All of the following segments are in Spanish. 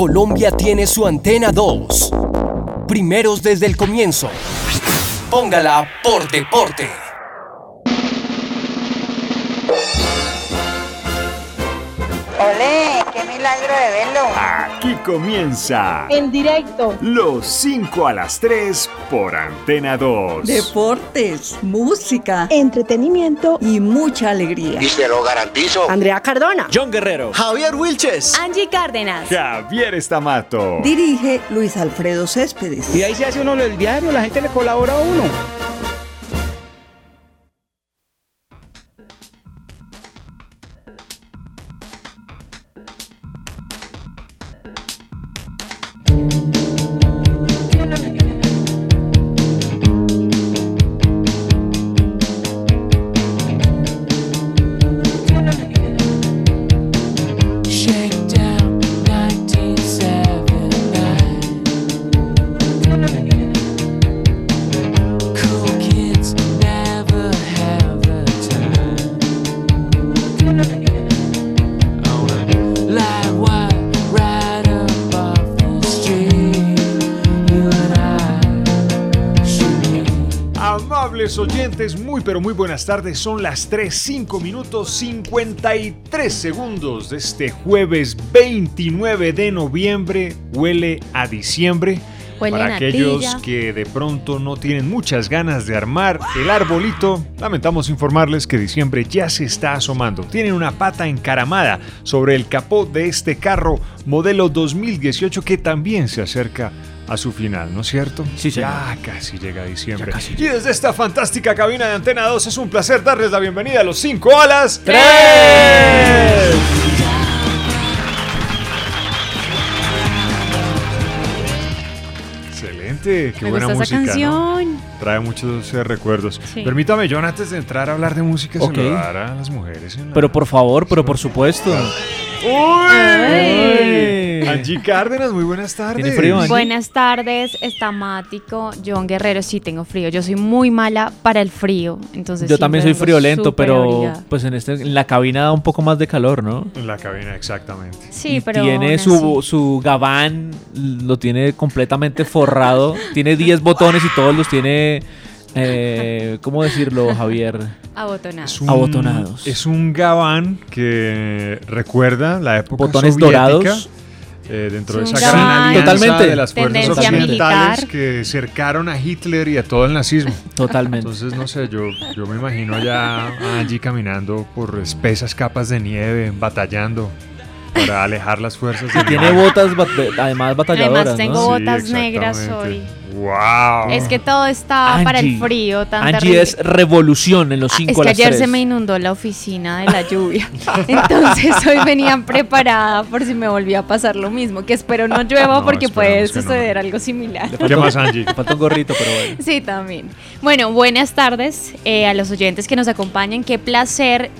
Colombia tiene su antena 2. Primeros desde el comienzo. Póngala por deporte. ¡Olé! ¡Qué milagro de verlo! Aquí comienza En directo. los 5 a las 3 por Antena 2. Deportes, música Entretenimiento. y mucha alegría. Y se lo garantizo. Andrea Cardona. John Guerrero. Javier Wilches. Angie Cárdenas. Javier Estamato. Dirige Luis Alfredo Céspedes. Y ahí se hace uno el diario, la gente le colabora a uno. Oyentes, muy pero muy buenas tardes. Son las 3, 5 minutos 53 segundos de este jueves 29 de noviembre. Huele a diciembre. Huele Para aquellos natilla. que de pronto no tienen muchas ganas de armar el arbolito, lamentamos informarles que diciembre ya se está asomando. Tienen una pata encaramada sobre el capó de este carro modelo 2018 que también se acerca a su final, ¿no es cierto? Sí, señor. Ya casi llega diciembre. Casi Y desde esta fantástica cabina de Antena 2 es un placer darles la bienvenida a los 5 a las 3. Excelente, qué Me buena gusta esa música. ¿no? canción. Trae muchos eh, recuerdos. Sí. Permítame, John, antes de entrar a hablar de música, Ok. saludar a las mujeres. en la- Pero por favor, pero por supuesto. ¡Uy! Angie Cárdenas, muy buenas tardes. ¿Tiene frío, Angie? Buenas tardes, estamático. John Guerrero, sí tengo frío. Yo soy muy mala para el frío. Entonces Yo sí, también soy friolento, pero abrigada. pues en, este, en la cabina da un poco más de calor, ¿no? En la cabina, exactamente. Sí, Y pero. tiene su, su gabán, lo tiene completamente forrado. tiene 10 botones y todos los tiene. Eh, ¿Cómo decirlo, Javier? Abotonado. Es un- Abotonados. Es un gabán que recuerda la época Botones soviética, dorados. Eh, dentro de esa gran alianza Totalmente. de las fuerzas Tendencia occidentales militar. que cercaron a Hitler y a todo el nazismo. Totalmente. Entonces, no sé, yo, yo me imagino allá a Angie caminando por espesas capas de nieve, batallando para alejar las fuerzas del Tiene botas, bat- además batalladoras, Además, tengo ¿no? Sí, botas negras hoy. ¡Wow! Es que todo está para el frío tan Angie terrible. es revolución en los Ah, 5 es a que las ayer 3. se me inundó la oficina de la lluvia. Entonces hoy venía preparada por si me volvía a pasar lo mismo. Que espero no llueva No, porque puede no. suceder algo similar. ¿Qué más, Angie? Le falta un gorrito, pero bueno. Sí, también. Bueno, buenas tardes eh, a los oyentes que nos acompañan. Qué placer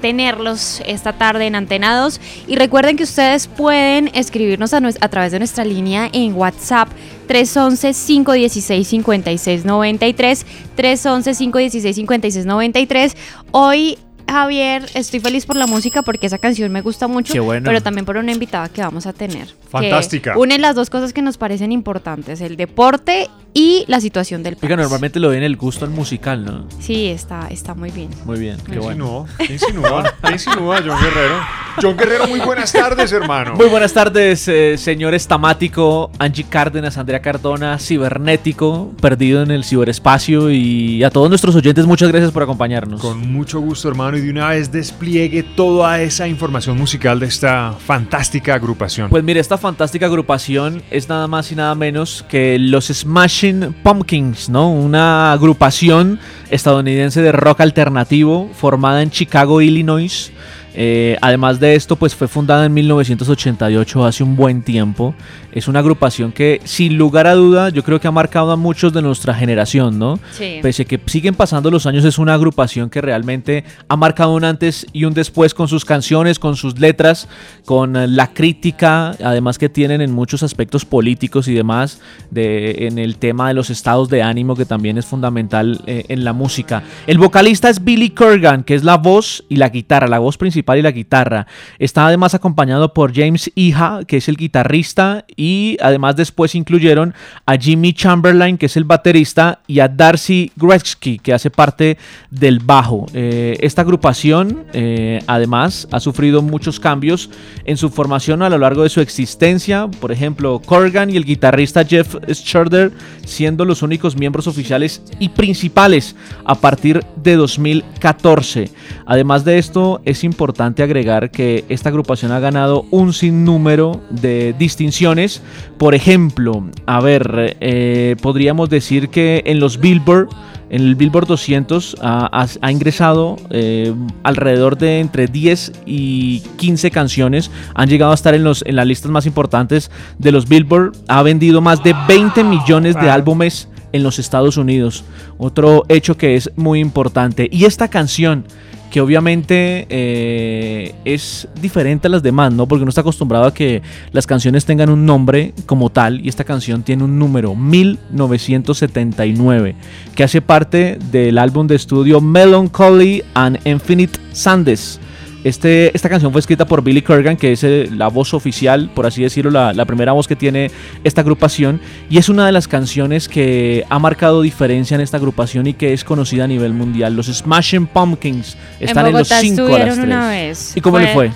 tenerlos esta tarde en Antenados. Y recuerden que ustedes pueden escribirnos a, a través de nuestra línea en WhatsApp 311-516-5693. 311-516-5693. Hoy... Javier, estoy feliz por la música porque esa canción me gusta mucho, Qué bueno. pero también por una invitada que vamos a tener. que Fantástica. Une las dos cosas que nos parecen importantes, el deporte y la situación del país. Oiga, normalmente lo ven el gusto al musical, ¿no? Sí, está, está muy bien. Muy bien, qué ¿Qué bueno. insinúa? ¿Qué insinúa? ¿Qué insinúa, John Guerrero? John Guerrero, muy buenas tardes, hermano. Muy buenas tardes, eh, señor estamático, Angie Cárdenas, Andrea Cardona, cibernético, perdido en el ciberespacio y a todos nuestros oyentes, muchas gracias por acompañarnos. Con mucho gusto, hermano, y de una vez despliegue toda esa información musical de esta fantástica agrupación. Pues mire, esta fantástica agrupación es nada más y nada menos que los Smashing Pumpkins, ¿no? Una agrupación estadounidense de rock alternativo formada en Chicago, Illinois. Eh, además de esto, pues fue fundada en 1988, hace un buen tiempo. Es una agrupación que, sin lugar a duda, yo creo que ha marcado a muchos de nuestra generación, ¿no? Sí. Pese a que siguen pasando los años, es una agrupación que realmente ha marcado un antes y un después con sus canciones, con sus letras, con eh, la crítica, además que tienen en muchos aspectos políticos y demás, de, en el tema de los estados de ánimo, que también es fundamental eh, en la música. El vocalista es Billy Corgan, que es la voz y la guitarra, la voz principal principal y la guitarra. Está además acompañado por James Iha, que es el guitarrista, y además después incluyeron a Jimmy Chamberlain, que es el baterista, y a Darcy Gretzky, que hace parte del bajo. Eh, esta agrupación, eh, además, ha sufrido muchos cambios en su formación a lo largo de su existencia. Por ejemplo, Corgan y el guitarrista Jeff Schroeder siendo los únicos miembros oficiales y principales a partir de 2014. Además de esto, es importante agregar que esta agrupación ha ganado un sinnúmero de distinciones. Por ejemplo, a ver, eh, podríamos decir que en los Billboard en el Billboard 200 ha, ingresado eh, alrededor de entre 10 y 15 canciones. Han llegado a estar en, los, en las listas más importantes de los Billboard. Ha vendido más de 20 millones de álbumes en los Estados Unidos. Otro hecho que es muy importante. Y esta canción que obviamente eh, es diferente a las demás, ¿no? Porque uno está acostumbrado a que las canciones tengan un nombre como tal y esta canción tiene un número 1979 que hace parte del álbum de estudio Melancholy and Infinite Sandes. Este, esta canción fue escrita por Billy Corgan, que es eh, la voz oficial, por así decirlo, la, la primera voz que tiene esta agrupación. Y es una de las canciones que ha marcado diferencia en esta agrupación y que es conocida a nivel mundial. Los Smashing Pumpkins están en, en los 5 a las estuvieron una 3. vez. ¿Y cómo le fue?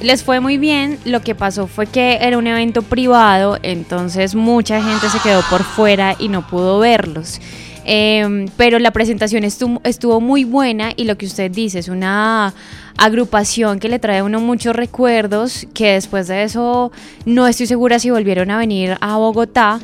Les fue muy bien. Lo que pasó fue que era un evento privado, entonces mucha gente se quedó por fuera y no pudo verlos. Em, pero la presentación estuvo, estuvo muy buena y lo que usted dice es una agrupación que le trae a uno muchos recuerdos que después de eso no estoy segura si volvieron a venir a Bogotá,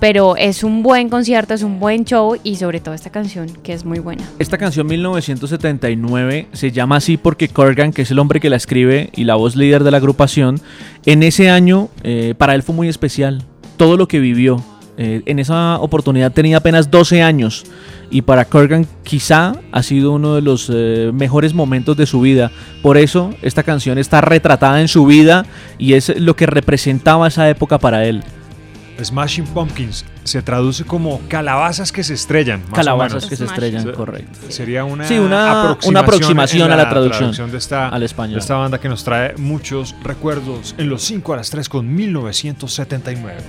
pero es un buen concierto, es un buen show y sobre todo esta canción que es muy buena. Esta canción 1979 se llama así porque Corgan, que es el hombre que la escribe y la voz líder de la agrupación, en ese año eh, para él fue muy especial. Todo lo que vivió. Eh, en esa oportunidad tenía apenas 12 años y para Corgan quizá ha sido uno de los eh, mejores momentos de su vida. Por eso esta canción está retratada en su vida y es lo que representaba esa época para él. Smashing Pumpkins se traduce como calabazas que se estrellan. Más Calabazas o menos. que se estrellan, correcto. Sería una, Sí, una- aproximación, una aproximación a la traducción de esta, al español. de esta banda que nos trae muchos recuerdos en los 5 a las 3 con 1979.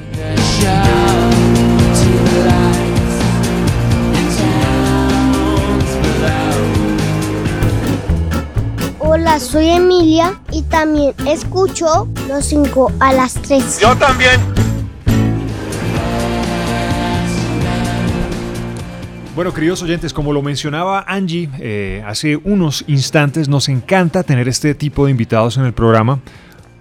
Hola, soy Emilia y también escucho los 5 a las 3. Yo también. Bueno, queridos oyentes, como lo mencionaba Angie eh, hace unos instantes, nos encanta tener este tipo de invitados en el programa.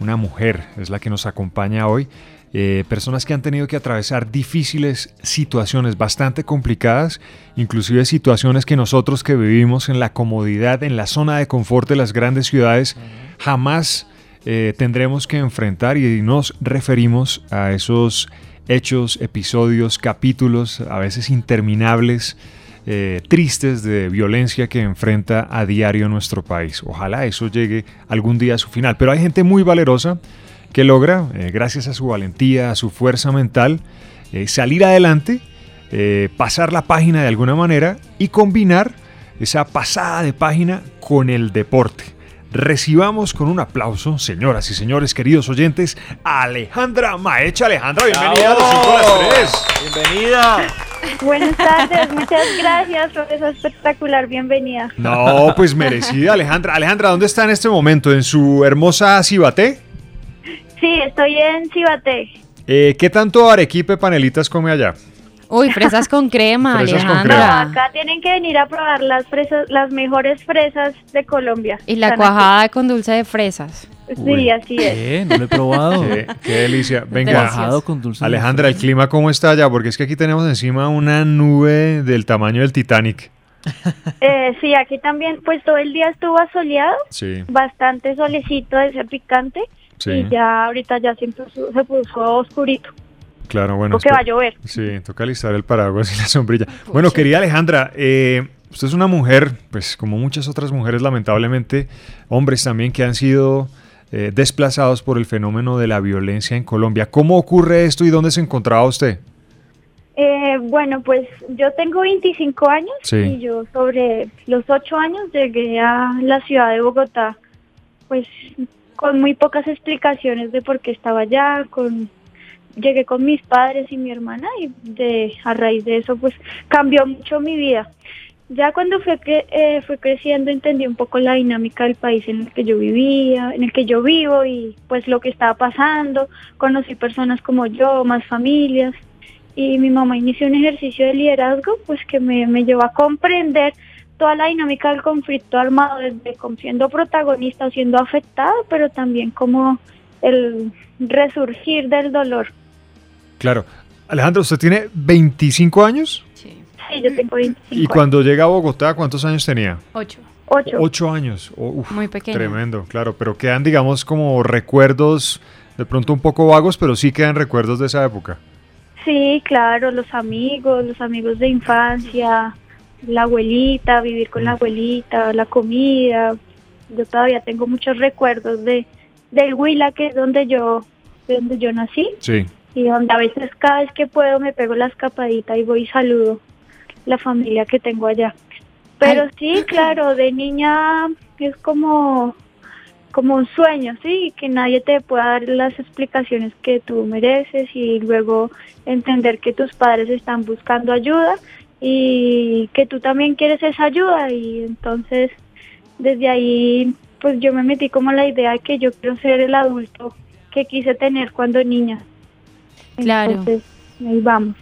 Una mujer es la que nos acompaña hoy. Eh, personas que han tenido que atravesar difíciles situaciones bastante complicadas, inclusive situaciones que nosotros que vivimos en la comodidad, en la zona de confort de las grandes ciudades, jamás eh, tendremos que enfrentar y nos referimos a esos hechos, episodios, capítulos, a veces interminables, eh, tristes de violencia que enfrenta a diario nuestro país. Ojalá eso llegue algún día a su final. Pero hay gente muy valerosa que logra, eh, gracias a su valentía, a su fuerza mental, eh, salir adelante, pasar la página de alguna manera y combinar esa pasada de página con el deporte. Recibamos con un aplauso, señoras y señores, queridos oyentes, a Alejandra Maecha. Alejandra, bienvenida a los 5 a las 3. Bienvenida. Buenas tardes, muchas gracias por esa espectacular bienvenida. No, pues merecida, Alejandra. Alejandra, ¿dónde está en este momento? ¿En su hermosa Cibaté? Sí, estoy en Cibaté. Eh, ¿Qué tanto arequipe panelitas come allá? Uy, fresas con crema, Fresas con No, Alejandra. acá tienen que venir a probar las fresas, las mejores fresas de Colombia. Y la cuajada con dulce de fresas. Uy. Sí, así es. ¿Qué? No lo he probado. Qué, qué delicia. Venga, con dulce de Alejandra, ¿el clima cómo está allá? Porque es que aquí tenemos encima una nube del tamaño del Titanic. Eh, sí, aquí también, pues todo el día estuvo soleado, Sí, bastante solecito de ese picante. sí. Y ya ahorita ya se puso, se puso oscurito, Claro, bueno. porque va a llover. Sí, toca alistar el paraguas y la sombrilla. Bueno, querida Alejandra, eh, usted es una mujer, pues como muchas otras mujeres, lamentablemente, hombres también que han sido eh, desplazados por el fenómeno de la violencia en Colombia. ¿Cómo ocurre esto y dónde se encontraba usted? Eh, bueno, pues yo tengo 25 años Sí. y yo sobre los 8 años llegué a la ciudad de Bogotá pues con muy pocas explicaciones de por qué estaba allá, con llegué con mis padres y mi hermana y de a raíz de eso pues cambió mucho mi vida. Ya cuando fue que eh, fue creciendo entendí un poco la dinámica del país en el que yo vivía, en el que yo vivo y pues lo que estaba pasando. Conocí personas como yo, más familias y mi mamá inició un ejercicio de liderazgo pues que me, me llevó a comprender toda la dinámica del conflicto armado desde siendo protagonista o siendo afectada, pero también como el resurgir del dolor. Claro. Alejandro, ¿usted tiene 25 años? Sí. Sí, yo tengo 25 Y años. cuando llega a Bogotá, ¿cuántos años tenía? Ocho. Ocho. Ocho años. Oh, uf, Muy pequeño. Tremendo, claro. Pero quedan, digamos, como recuerdos, de pronto un poco vagos, pero sí quedan recuerdos de esa época. Sí, claro, los amigos, los amigos de infancia, la abuelita, vivir con la abuelita, la comida. Yo todavía tengo muchos recuerdos de del Huila, que es donde yo, de donde yo nací, Sí. Y donde a veces cada vez que puedo me pego la escapadita y voy y saludo la familia que tengo allá. Pero Ay. sí, claro, de niña es como como un sueño, sí, que nadie te pueda dar las explicaciones que tú mereces y luego entender que tus padres están buscando ayuda y que tú también quieres esa ayuda y entonces desde ahí pues yo me metí como la idea de que yo quiero ser el adulto que quise tener cuando niña. Claro. Entonces, ahí vamos.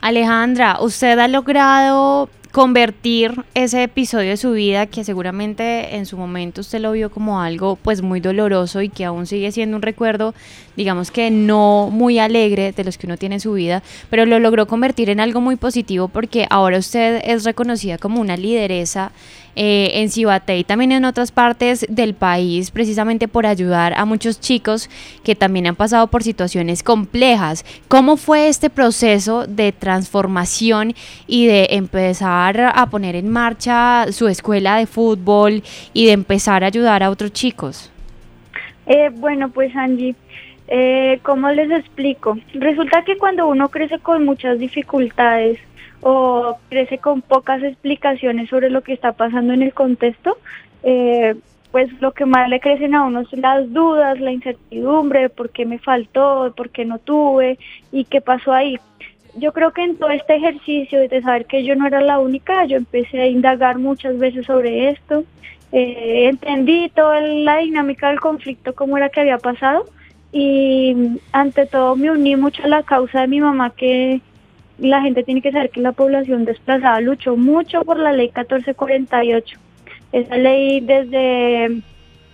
Alejandra, usted ha logrado convertir ese episodio de su vida que seguramente en su momento usted lo vio como algo pues muy doloroso y que aún sigue siendo un recuerdo digamos que no muy alegre de los que uno tiene en su vida, pero lo logró convertir en algo muy positivo porque ahora usted es reconocida como una lideresa eh, en Cibaté y también en otras partes del país, precisamente por ayudar a muchos chicos que también han pasado por situaciones complejas. ¿Cómo fue este proceso de transformación y de empezar a poner en marcha su escuela de fútbol y de empezar a ayudar a otros chicos? Eh, bueno, pues Angie, eh, ¿cómo les explico? Resulta que cuando uno crece con muchas dificultades o crece con pocas explicaciones sobre lo que está pasando en el contexto, eh, pues lo que más le crecen a uno son las dudas, la incertidumbre, por qué me faltó, por qué no tuve y qué pasó ahí. Yo creo que en todo este ejercicio de saber que yo no era la única, yo empecé a indagar muchas veces sobre esto, eh, entendí toda la dinámica del conflicto, cómo era que había pasado y ante todo me uní mucho a la causa de mi mamá que la gente tiene que saber que la población desplazada luchó mucho por la ley 1448. Esa ley desde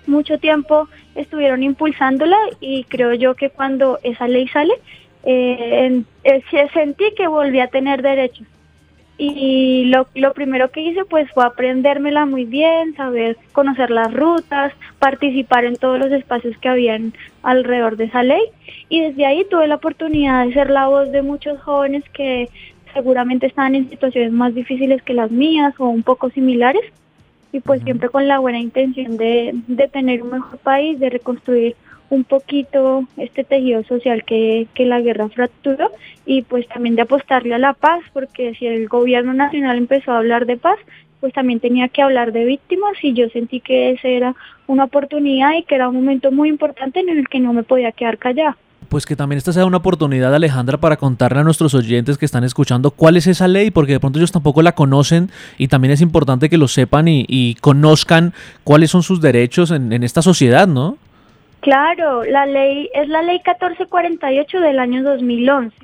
mucho tiempo estuvieron impulsándola y creo yo que cuando esa ley sale, eh, en- eh, sentí que volví a tener derechos. Y lo, lo primero que hice pues fue aprendérmela muy bien, saber conocer las rutas, participar en todos los espacios que habían alrededor de esa ley. Y desde ahí tuve la oportunidad de ser la voz de muchos jóvenes que seguramente estaban en situaciones más difíciles que las mías o un poco similares. Y pues siempre con la buena intención de, de tener un mejor país, de reconstruir un poquito este tejido social que, que la guerra fracturó y pues también de apostarle a la paz, porque si el gobierno nacional empezó a hablar de paz, pues también tenía que hablar de víctimas y yo sentí que esa era una oportunidad y que era un momento muy importante en el que no me podía quedar callada. Pues que también esta sea una oportunidad, Alejandra, para contarle a nuestros oyentes que están escuchando cuál es esa ley, porque de pronto ellos tampoco la conocen y también es importante que lo sepan y, conozcan cuáles son sus derechos en esta sociedad, ¿no? Claro, la ley es la ley 1448 del año 2011.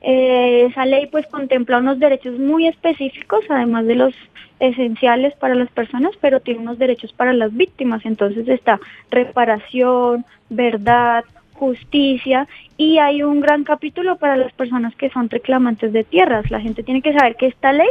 Eh, esa ley pues contempla unos derechos muy específicos, además de los esenciales para las personas, pero tiene unos derechos para las víctimas. Entonces está reparación, verdad, justicia y hay un gran capítulo para las personas que son reclamantes de tierras. La gente tiene que saber que esta ley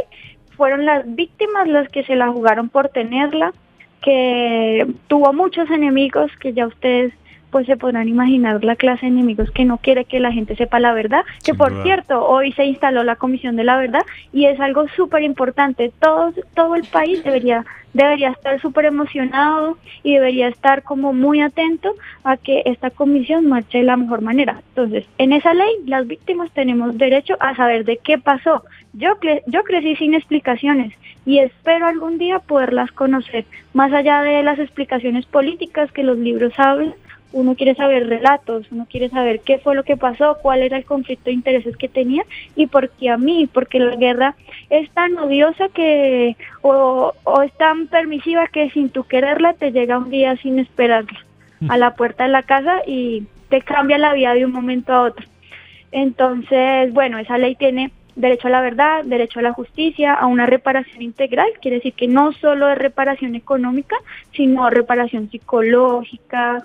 fueron las víctimas las que se la jugaron por tenerla, que tuvo muchos enemigos que ya ustedes pues se podrán imaginar la clase de enemigos que no quiere que la gente sepa la verdad, que por cierto, hoy se instaló la Comisión de la Verdad y es algo súper importante. Todo, todo el país debería, debería estar súper emocionado y debería estar como muy atento a que esta comisión marche de la mejor manera. Entonces, en esa ley, las víctimas tenemos derecho a saber de qué pasó. Yo, cre- yo crecí sin explicaciones y espero algún día poderlas conocer. Más allá de las explicaciones políticas que los libros hablan, uno quiere saber relatos, uno quiere saber qué fue lo que pasó, cuál era el conflicto de intereses que tenía y por qué a mí, porque la guerra es tan odiosa que o, o es tan permisiva que sin tu quererla te llega un día sin esperarla a la puerta de la casa y te cambia la vida de un momento a otro. Entonces, bueno, esa ley tiene derecho a la verdad, derecho a la justicia, a una reparación integral, quiere decir que no solo es reparación económica, sino reparación psicológica,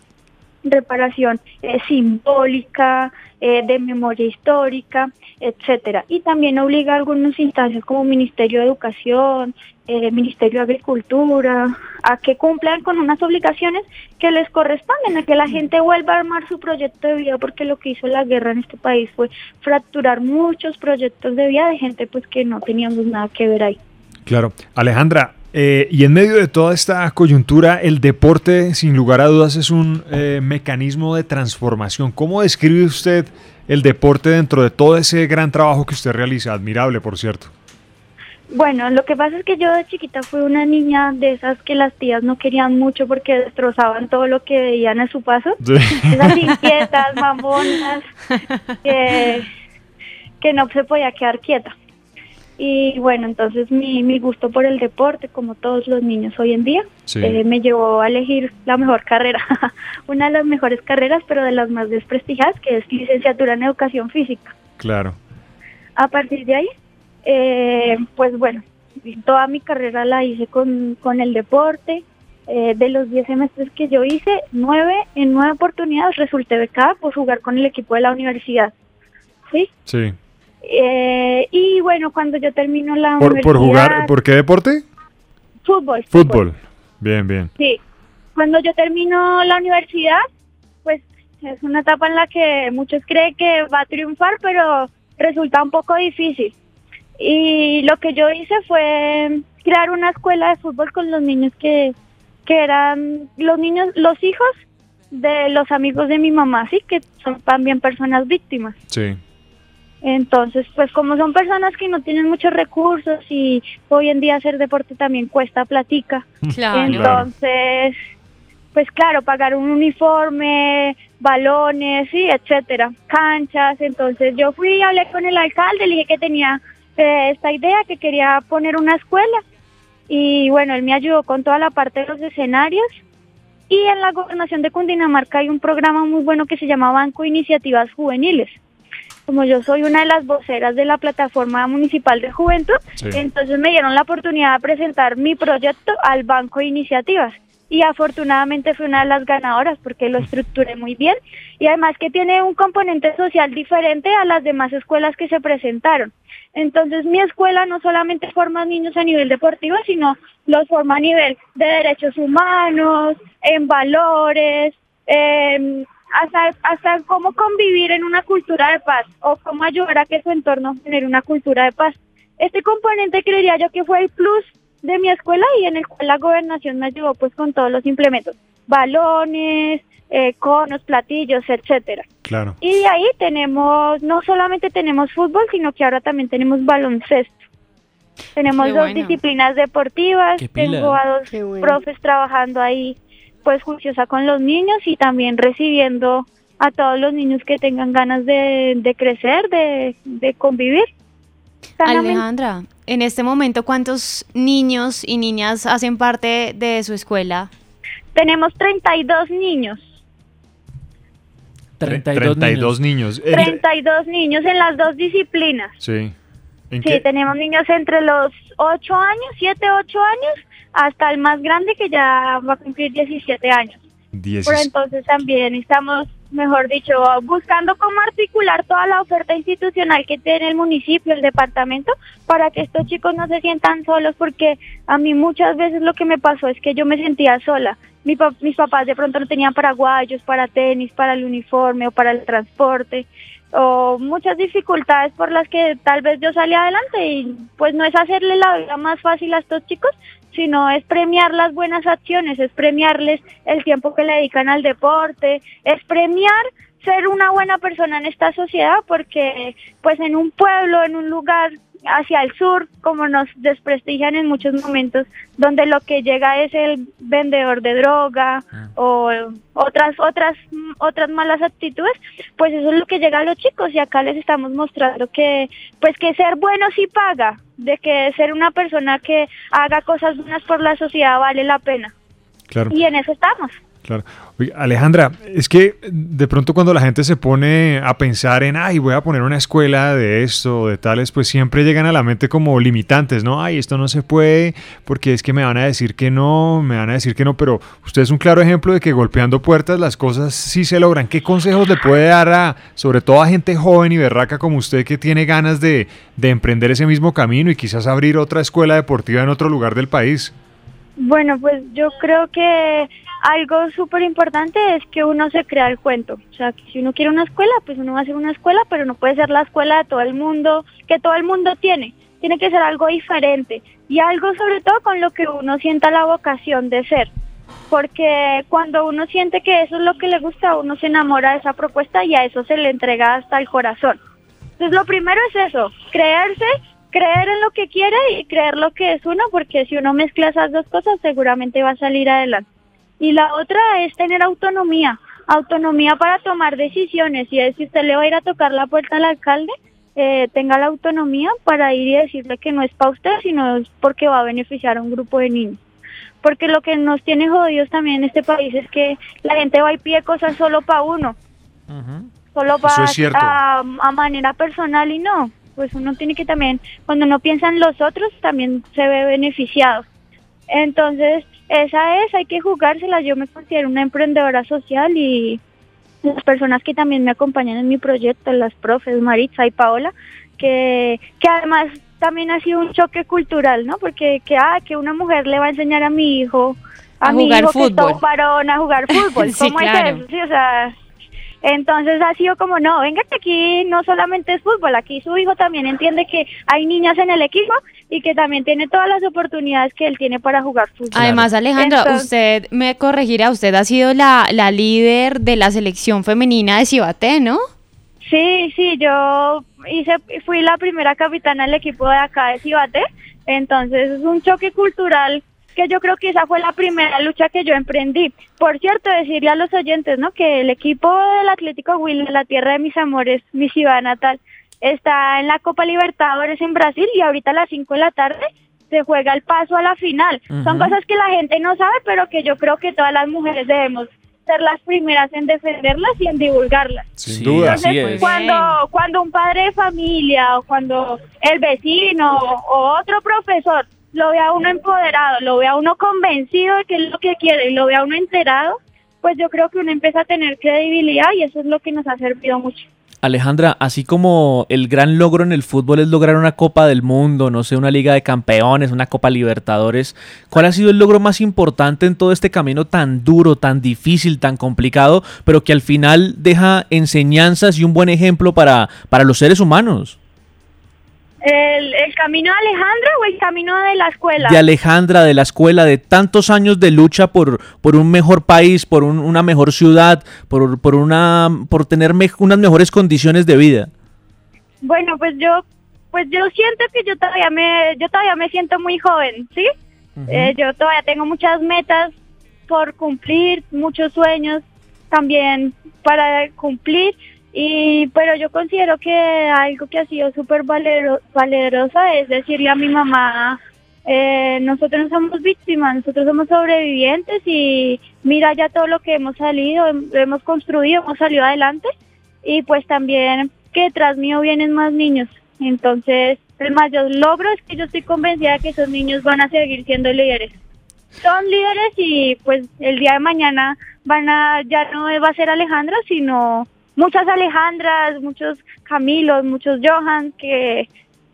reparación eh, simbólica, eh, de memoria histórica, etcétera. Y también obliga a algunas instancias como Ministerio de Educación, eh, Ministerio de Agricultura, a que cumplan con unas obligaciones que les corresponden, a que la gente vuelva a armar su proyecto de vida, porque lo que hizo la guerra en este país fue fracturar muchos proyectos de vida de gente pues que no teníamos nada que ver ahí. Claro. Alejandra, eh, y en medio de toda esta coyuntura, el deporte, sin lugar a dudas, es un eh, mecanismo de transformación. ¿Cómo describe usted el deporte dentro de todo ese gran trabajo que usted realiza? Admirable, por cierto. Bueno, lo que pasa es que yo de chiquita fui una niña de esas que las tías no querían mucho porque destrozaban todo lo que veían a su paso. Sí. Esas inquietas, mamonas, que, que no se podía quedar quieta. Y bueno, entonces mi, mi gusto por el deporte, como todos los niños hoy en día, Sí. eh, me llevó a elegir la mejor carrera, una de las mejores carreras, pero de las más desprestigiadas, que es licenciatura en educación física. Claro. A partir de ahí, eh, pues bueno, toda mi carrera la hice con, con el deporte. Eh, de los 10 semestres que yo hice, nueve, en nueve oportunidades resulté becada por jugar con el equipo de la universidad. ¿Sí? Sí. Eh, y bueno, cuando yo termino la ¿Por, universidad... por jugar? ¿Por qué deporte? Fútbol. Fútbol. Bien, bien. Sí. Cuando yo termino la universidad, pues es una etapa en la que muchos creen que va a triunfar, pero resulta un poco difícil. Y lo que yo hice fue crear una escuela de fútbol con los niños que, que eran los niños, los hijos de los amigos de mi mamá, sí, que son también personas víctimas. Sí. Entonces, pues como son personas que no tienen muchos recursos y hoy en día hacer deporte también cuesta platica. Claro. Entonces, pues claro, pagar un uniforme, balones, sí, etcétera, canchas. Entonces yo fui, hablé con el alcalde, le dije que tenía eh, esta idea, que quería poner una escuela. Y bueno, él me ayudó con toda la parte de los escenarios. Y en la gobernación de Cundinamarca hay un programa muy bueno que se llama Banco Iniciativas Juveniles. Como yo soy una de las voceras de la plataforma municipal de juventud, Sí. entonces me dieron la oportunidad de presentar mi proyecto al Banco de Iniciativas. Y afortunadamente fui una de las ganadoras porque lo estructuré muy bien. Y además que tiene un componente social diferente a las demás escuelas que se presentaron. Entonces mi escuela no solamente forma niños a nivel deportivo, sino los forma a nivel de derechos humanos, en valores, em, hasta, hasta cómo convivir en una cultura de paz o cómo ayudar a que su entorno genere una cultura de paz. Este componente creería yo que fue el plus de mi escuela y en el cual la gobernación me ayudó pues con todos los implementos, balones, eh, conos, platillos, etcétera. Claro. Y de ahí tenemos, no solamente tenemos fútbol, sino que ahora también tenemos baloncesto. Tenemos Qué dos bueno. disciplinas deportivas, tengo a dos bueno. profes trabajando ahí, pues juiciosa con los niños y también recibiendo a todos los niños que tengan ganas de, de crecer, de, de convivir. sanamente. Alejandra, en este momento, ¿cuántos niños y niñas hacen parte de su escuela? Tenemos 32 niños, 32, 32 niños. El- 32 niños en las dos disciplinas. sí. ¿En Sí, qué? tenemos niños entre los 8 años, 7, 8 años, hasta el más grande que ya va a cumplir 17 años. Diecis- entonces también estamos mejor dicho, buscando cómo articular toda la oferta institucional que tiene el municipio, el departamento, para que estos chicos no se sientan solos, porque a mí muchas veces lo que me pasó es que yo me sentía sola. Mi pa- mis papás de pronto no tenían paraguayos, para tenis, para el uniforme o para el transporte, o muchas dificultades por las que tal vez yo salí adelante y pues no es hacerle la vida más fácil a estos chicos, sino es premiar las buenas acciones, es premiarles el tiempo que le dedican al deporte, es premiar ser una buena persona en esta sociedad porque pues en un pueblo, en un lugar hacia el sur, como nos desprestigian en muchos momentos, donde lo que llega es el vendedor de droga o otras otras otras malas actitudes, pues eso es lo que llega a los chicos y acá les estamos mostrando que pues que ser bueno sí paga, de que ser una persona que haga cosas buenas por la sociedad vale la pena. Claro. Y en eso estamos. Claro. Alejandra, es que de pronto cuando la gente se pone a pensar en, ay, voy a poner una escuela de esto de tales, pues siempre llegan a la mente como limitantes, ¿no? Ay, esto no se puede porque es que me van a decir que no, me van a decir que no, pero usted es un claro ejemplo de que golpeando puertas las cosas sí se logran. ¿Qué consejos le puede dar a, sobre todo a gente joven y berraca como usted que tiene ganas de, de emprender ese mismo camino y quizás abrir otra escuela deportiva en otro lugar del país? Bueno, pues yo creo que algo súper importante es que uno se crea el cuento. O sea, que si uno quiere una escuela, pues uno va a hacer una escuela, pero no puede ser la escuela de todo el mundo, que todo el mundo tiene. Tiene que ser algo diferente y algo sobre todo con lo que uno sienta la vocación de ser. Porque cuando uno siente que eso es lo que le gusta, uno se enamora de esa propuesta y a eso se le entrega hasta el corazón. Entonces lo primero es eso, creerse, creer en lo que quiere y creer lo que es uno, porque si uno mezcla esas dos cosas seguramente va a salir adelante. Y la otra es tener autonomía, autonomía para tomar decisiones. Y es si usted le va a ir a tocar la puerta al alcalde, eh, tenga la autonomía para ir y decirle que no es para usted, sino es porque va a beneficiar a un grupo de niños. Porque lo que nos tiene jodidos también en este país es que la gente va y pide cosas solo para uno, solo para es a, a manera personal y no. Pues uno tiene que también, cuando uno piensa en los otros, también se ve beneficiado. Entonces, esa es, hay que jugársela. Yo me considero una emprendedora social y las personas que también me acompañan en mi proyecto, las profes Maritza y Paola, que, que además también ha sido un choque cultural, ¿no? Porque que, ah, que una mujer le va a enseñar a mi hijo, a, A mi jugar hijo que es todo fútbol. un varón a jugar fútbol. Sí, ¿Cómo claro. es eso? Sí, o sea, entonces ha sido como, no, venga que aquí no solamente es fútbol, aquí su hijo también entiende que hay niñas en el equipo y que también tiene todas las oportunidades que él tiene para jugar fútbol. Además, Alejandra, Entonces- usted me corregirá, usted ha sido la, la líder de la selección femenina de Cibaté, ¿no? Sí, sí, yo hice, fui la primera capitana del equipo de acá de Cibaté, entonces es un choque cultural que yo creo que esa fue la primera lucha que yo emprendí. Por cierto, decirle a los oyentes, ¿no? Que el equipo del Atlético Will, la tierra de mis amores, mi ciudad natal, está en la Copa Libertadores en Brasil y ahorita a las 5 de la tarde se juega el paso a la final. Son cosas que la gente no sabe, pero que yo creo que todas las mujeres debemos ser las primeras en defenderlas y en divulgarlas. Sin duda. Entonces, cuando, cuando un padre de familia o cuando el vecino o otro profesor lo ve a uno empoderado, lo ve a uno convencido de que es lo que quiere y lo ve a uno enterado, pues yo creo que uno empieza a tener credibilidad y eso es lo que nos ha servido mucho. Alejandra, así como el gran logro en el fútbol es lograr una Copa del Mundo, no sé, una Liga de Campeones, una Copa Libertadores, ¿cuál ha sido el logro más importante en todo este camino tan duro, tan difícil, tan complicado, pero que al final deja enseñanzas y un buen ejemplo para, para los seres humanos? ¿El, el camino de Alejandra o el camino de la escuela? De Alejandra, de la escuela, de tantos años de lucha por, por un mejor país, por un- una mejor ciudad, por, por, una, por tener me- unas mejores condiciones de vida. Bueno, pues yo, pues yo siento que yo todavía me, yo todavía me siento muy joven, ¿sí? Eh, yo todavía tengo muchas metas por cumplir, muchos sueños también para cumplir, y pero yo considero que algo que ha sido súper valero, valerosa es decirle a mi mamá, eh, nosotros no somos víctimas, nosotros somos sobrevivientes y mira ya todo lo que hemos salido, hem- hemos construido, hemos salido adelante y pues también que tras mío vienen más niños. Entonces, el mayor logro es que yo estoy convencida de que esos niños van a seguir siendo líderes. son líderes y pues el día de mañana van a, ya no va a ser Alejandra, sino muchas Alejandras, muchos Camilos, muchos Johan, que,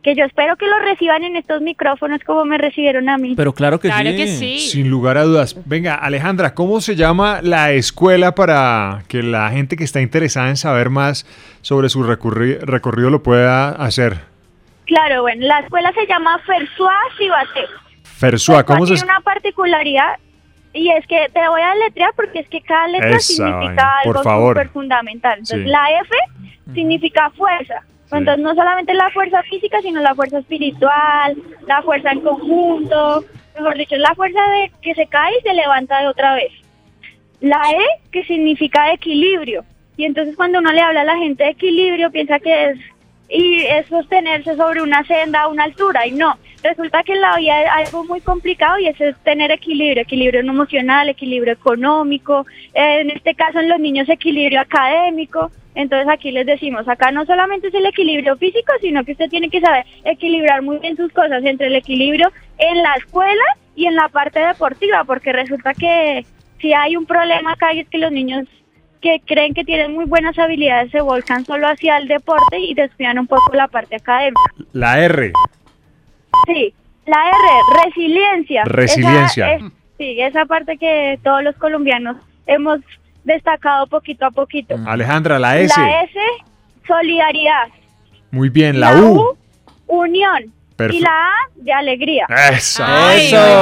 que yo espero que los reciban en estos micrófonos como me recibieron a mí. Pero claro que Claro sí. que sí. Sin lugar a dudas. Venga, Alejandra, ¿cómo se llama la escuela para que la gente que está interesada en saber más sobre su recorri- recorrido lo pueda hacer? Claro, bueno, la escuela se llama Fersua Cibaté. Fersua, ¿cómo se tiene una particularidad y es que te voy a letrear porque es que cada letra Esa significa por algo súper fundamental. Entonces, Sí. la F significa fuerza. Entonces, no solamente la fuerza física, sino la fuerza espiritual, la fuerza en conjunto. Mejor dicho, es la fuerza de que se cae y se levanta de otra vez. La E, que significa equilibrio. Y entonces cuando uno le habla a la gente de equilibrio, piensa que es y es sostenerse sobre una senda a una altura y no resulta que en la vida hay algo muy complicado y eso es tener equilibrio equilibrio emocional equilibrio económico eh, en este caso en los niños equilibrio académico entonces aquí les decimos acá no solamente es el equilibrio físico sino que usted tiene que saber equilibrar muy bien sus cosas entre el equilibrio en la escuela y en la parte deportiva porque resulta que si hay un problema acá y es que los niños que creen que tienen muy buenas habilidades se volcan solo hacia el deporte y descuidan un poco la parte académica. La R. Sí, la R, resiliencia. Resiliencia. Esa es- sí, esa parte que todos los colombianos hemos destacado poquito a poquito. Alejandra, la S. La S, solidaridad. Muy bien, la, La U. U, unión. Y la A, de alegría. Ay, Eso.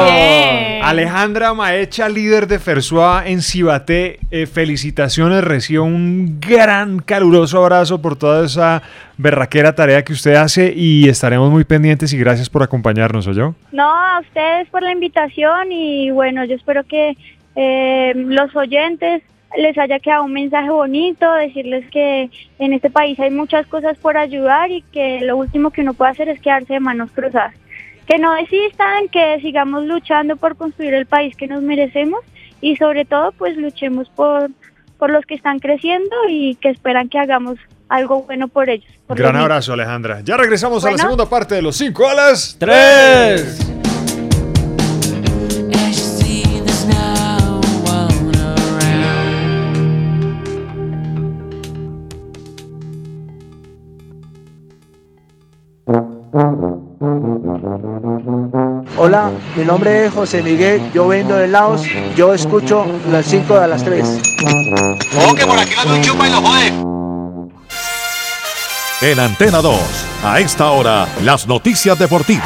bien. Alejandra Maecha, líder de Fersua en Cibaté, eh, felicitaciones, recibo un gran caluroso abrazo por toda esa berraquera tarea que usted hace y estaremos muy pendientes y gracias por acompañarnos, yo. No, a ustedes por la invitación y bueno, yo espero que eh, los oyentes les haya quedado un mensaje bonito, decirles que en este país hay muchas cosas por ayudar y que lo último que uno puede hacer es quedarse de manos cruzadas. Que no desistan, que sigamos luchando por construir el país que nos merecemos y sobre todo pues luchemos por, por los que están creciendo y que esperan que hagamos algo bueno por ellos. por Gran abrazo, Alejandra. Ya regresamos a la Bueno. segunda parte de los 5 a las ¡Tres! Hola, mi nombre es José Miguel, yo vendo helados, yo escucho las 5 a las 3. Oh, que por aquí un chupa y lo jode. En Antena 2, a esta hora, las noticias deportivas.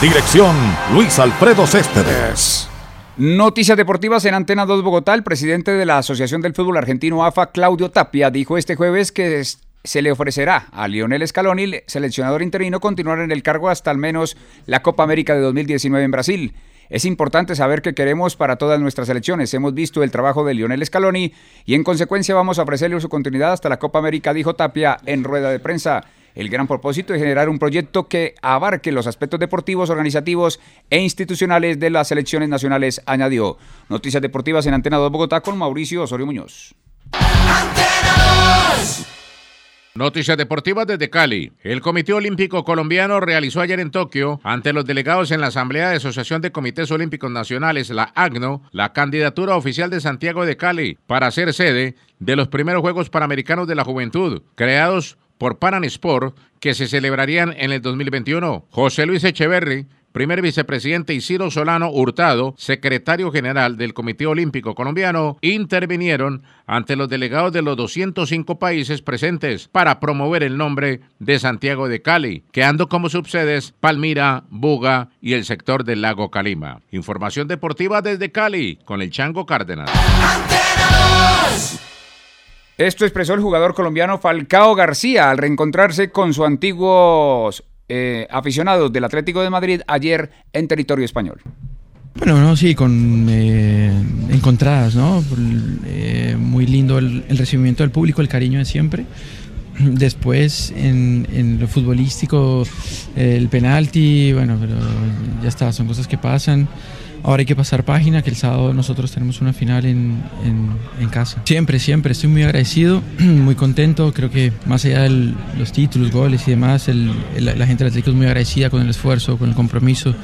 Dirección Luis Alfredo Céspedes. Noticias deportivas en Antena 2 Bogotá. El presidente de la Asociación del Fútbol Argentino AFA, Claudio Tapia, dijo este jueves que se le ofrecerá a Lionel Scaloni, seleccionador interino, continuar en el cargo hasta al menos la Copa América de 2019 en Brasil. Es importante saber que queremos para todas nuestras selecciones. Hemos visto el trabajo de Lionel Scaloni y en consecuencia vamos a ofrecerle su continuidad hasta la Copa América, dijo Tapia en rueda de prensa. El gran propósito es generar un proyecto que abarque los aspectos deportivos, organizativos e institucionales de las selecciones nacionales, añadió. Noticias deportivas en Antena 2 Bogotá con Mauricio Osorio Muñoz. Noticias deportivas desde Cali. El Comité Olímpico Colombiano realizó ayer en Tokio, ante los delegados en la Asamblea de Asociación de Comités Olímpicos Nacionales, la AGNO, la candidatura oficial de Santiago de Cali para ser sede de los primeros Juegos Panamericanos de la Juventud, creados por Panan Sport, que se celebrarían en el 2021. José Luis Echeverry, primer vicepresidente y Ciro Solano Hurtado, secretario general del Comité Olímpico Colombiano, intervinieron ante los delegados de los 205 países presentes para promover el nombre de Santiago de Cali, quedando como subsedes Palmira, Buga y el sector del lago Calima. Información deportiva desde Cali con el Chango Cárdenas. Esto expresó el jugador colombiano Falcao García al reencontrarse con sus antiguos eh, aficionados del Atlético de Madrid ayer en territorio español. Bueno, no, sí, con eh, encontradas, ¿no? Eh, muy lindo el, el recibimiento del público, el cariño de siempre. Después, en, en lo futbolístico, el penalti, bueno, pero ya está, son cosas que pasan. Ahora hay que pasar página, que el sábado nosotros tenemos una final en, en, casa. Siempre, siempre, estoy muy agradecido, muy contento. Creo que más allá de los títulos, goles y demás, el- la gente del Atlético es muy agradecida con el esfuerzo, con el compromiso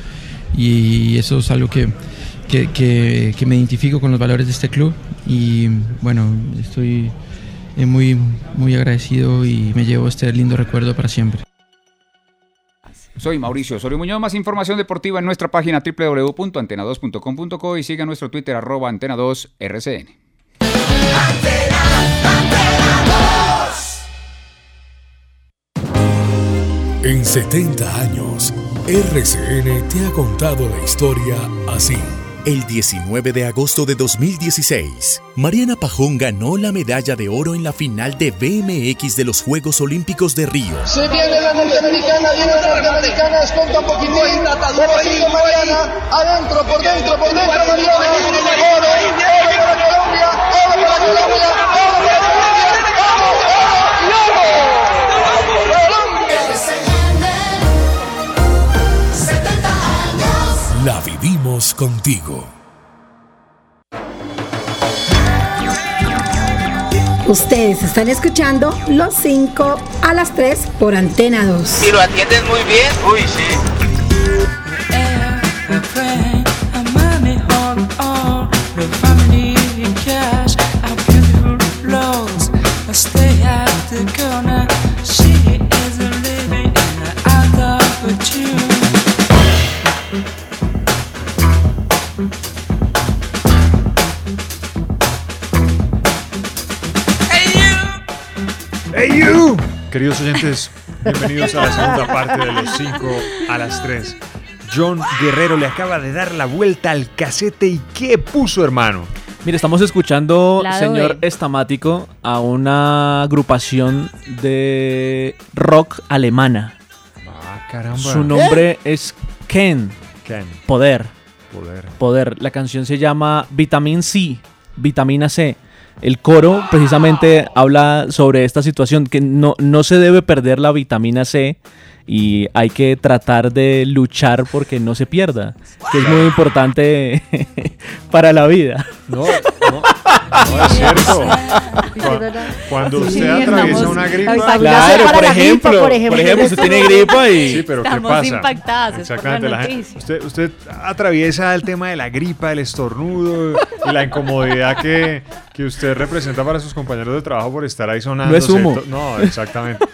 y eso es algo que, que, que- que me identifico con los valores de este club y bueno, estoy eh, muy, muy agradecido y me llevo este lindo recuerdo para siempre. Soy Mauricio Osorio Muñoz. Más información deportiva en nuestra página www.antena2.com.co y siga nuestro Twitter arroba antena2rcn. En 70 años, RCN te ha contado la historia así. El 19 de agosto de 2016, Mariana Pajón ganó la medalla de oro en la final de BMX de los Juegos Olímpicos de Río. Se viene la norteamericana, viene la norteamericana, desconta un poquitín. Por sigue Mariana, adentro, por dentro, por dentro, Mariana. Oro, oro para Colombia, oro para Colombia, contigo. Ustedes están escuchando Los 5 a las 3 por Antena 2. Y lo atiendes muy bien. Uy, sí. Queridos oyentes, bienvenidos a la segunda parte de los 5 a las 3. John Guerrero le acaba de dar la vuelta al casete y ¿qué puso, hermano? Mire, estamos escuchando, Lado señor B. Estamático, a una agrupación de rock alemana. Ah, caramba. Su nombre es Ken. Ken. Poder. Poder. Poder. La canción se llama Vitamin C. Vitamina C. El coro precisamente habla sobre esta situación, que no, no se debe perder la vitamina C y hay que tratar de luchar porque no se pierda, que es muy importante para la vida. No, no, no es cierto. Cu- Cuando usted atraviesa una gripa, Claro, por ejemplo, por ejemplo, usted tiene gripa y... Sí, pero ¿qué Estamos pasa? impactadas, es por la Exactamente. la gente- usted, usted atraviesa el tema de la gripa, el estornudo y la incomodidad que, que usted representa para sus compañeros de trabajo por estar ahí sonando. No es humo. No, exactamente.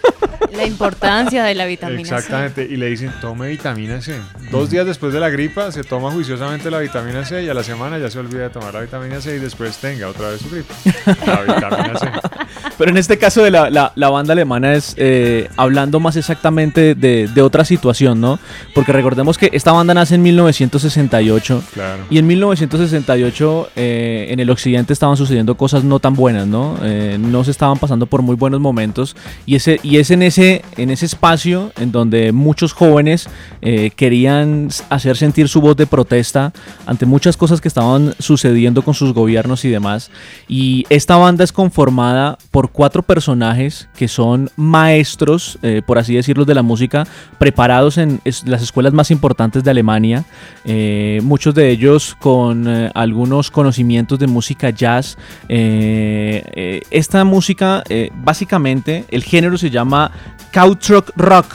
La importancia de la vitamina C. Exactamente. Y le dicen, tome vitamina C. Dos días después de la gripa, se toma juiciosamente la vitamina C y a la semana ya se olvida de tomar la vitamina C y después tenga otra vez su gripa. La vitamina C. Pero en este caso de la, la- la banda alemana es eh, hablando más exactamente de, de otra situación, ¿no? Porque recordemos que esta banda nace en 1968 Claro. y en 1968 eh, en el occidente estaban sucediendo cosas no tan buenas, ¿no? Eh, no se estaban pasando por muy buenos momentos y, ese, y es en ese, en ese espacio en donde muchos jóvenes eh, querían hacer sentir su voz de protesta ante muchas cosas que estaban sucediendo con sus gobiernos y demás. Y esta banda es conformada por cuatro personajes que son maestros, eh, por así decirlo, de la música, preparados en las escuelas más importantes de Alemania, eh, muchos de ellos con algunos conocimientos de música jazz. Esta música, básicamente, el género se llama Krautrock Rock,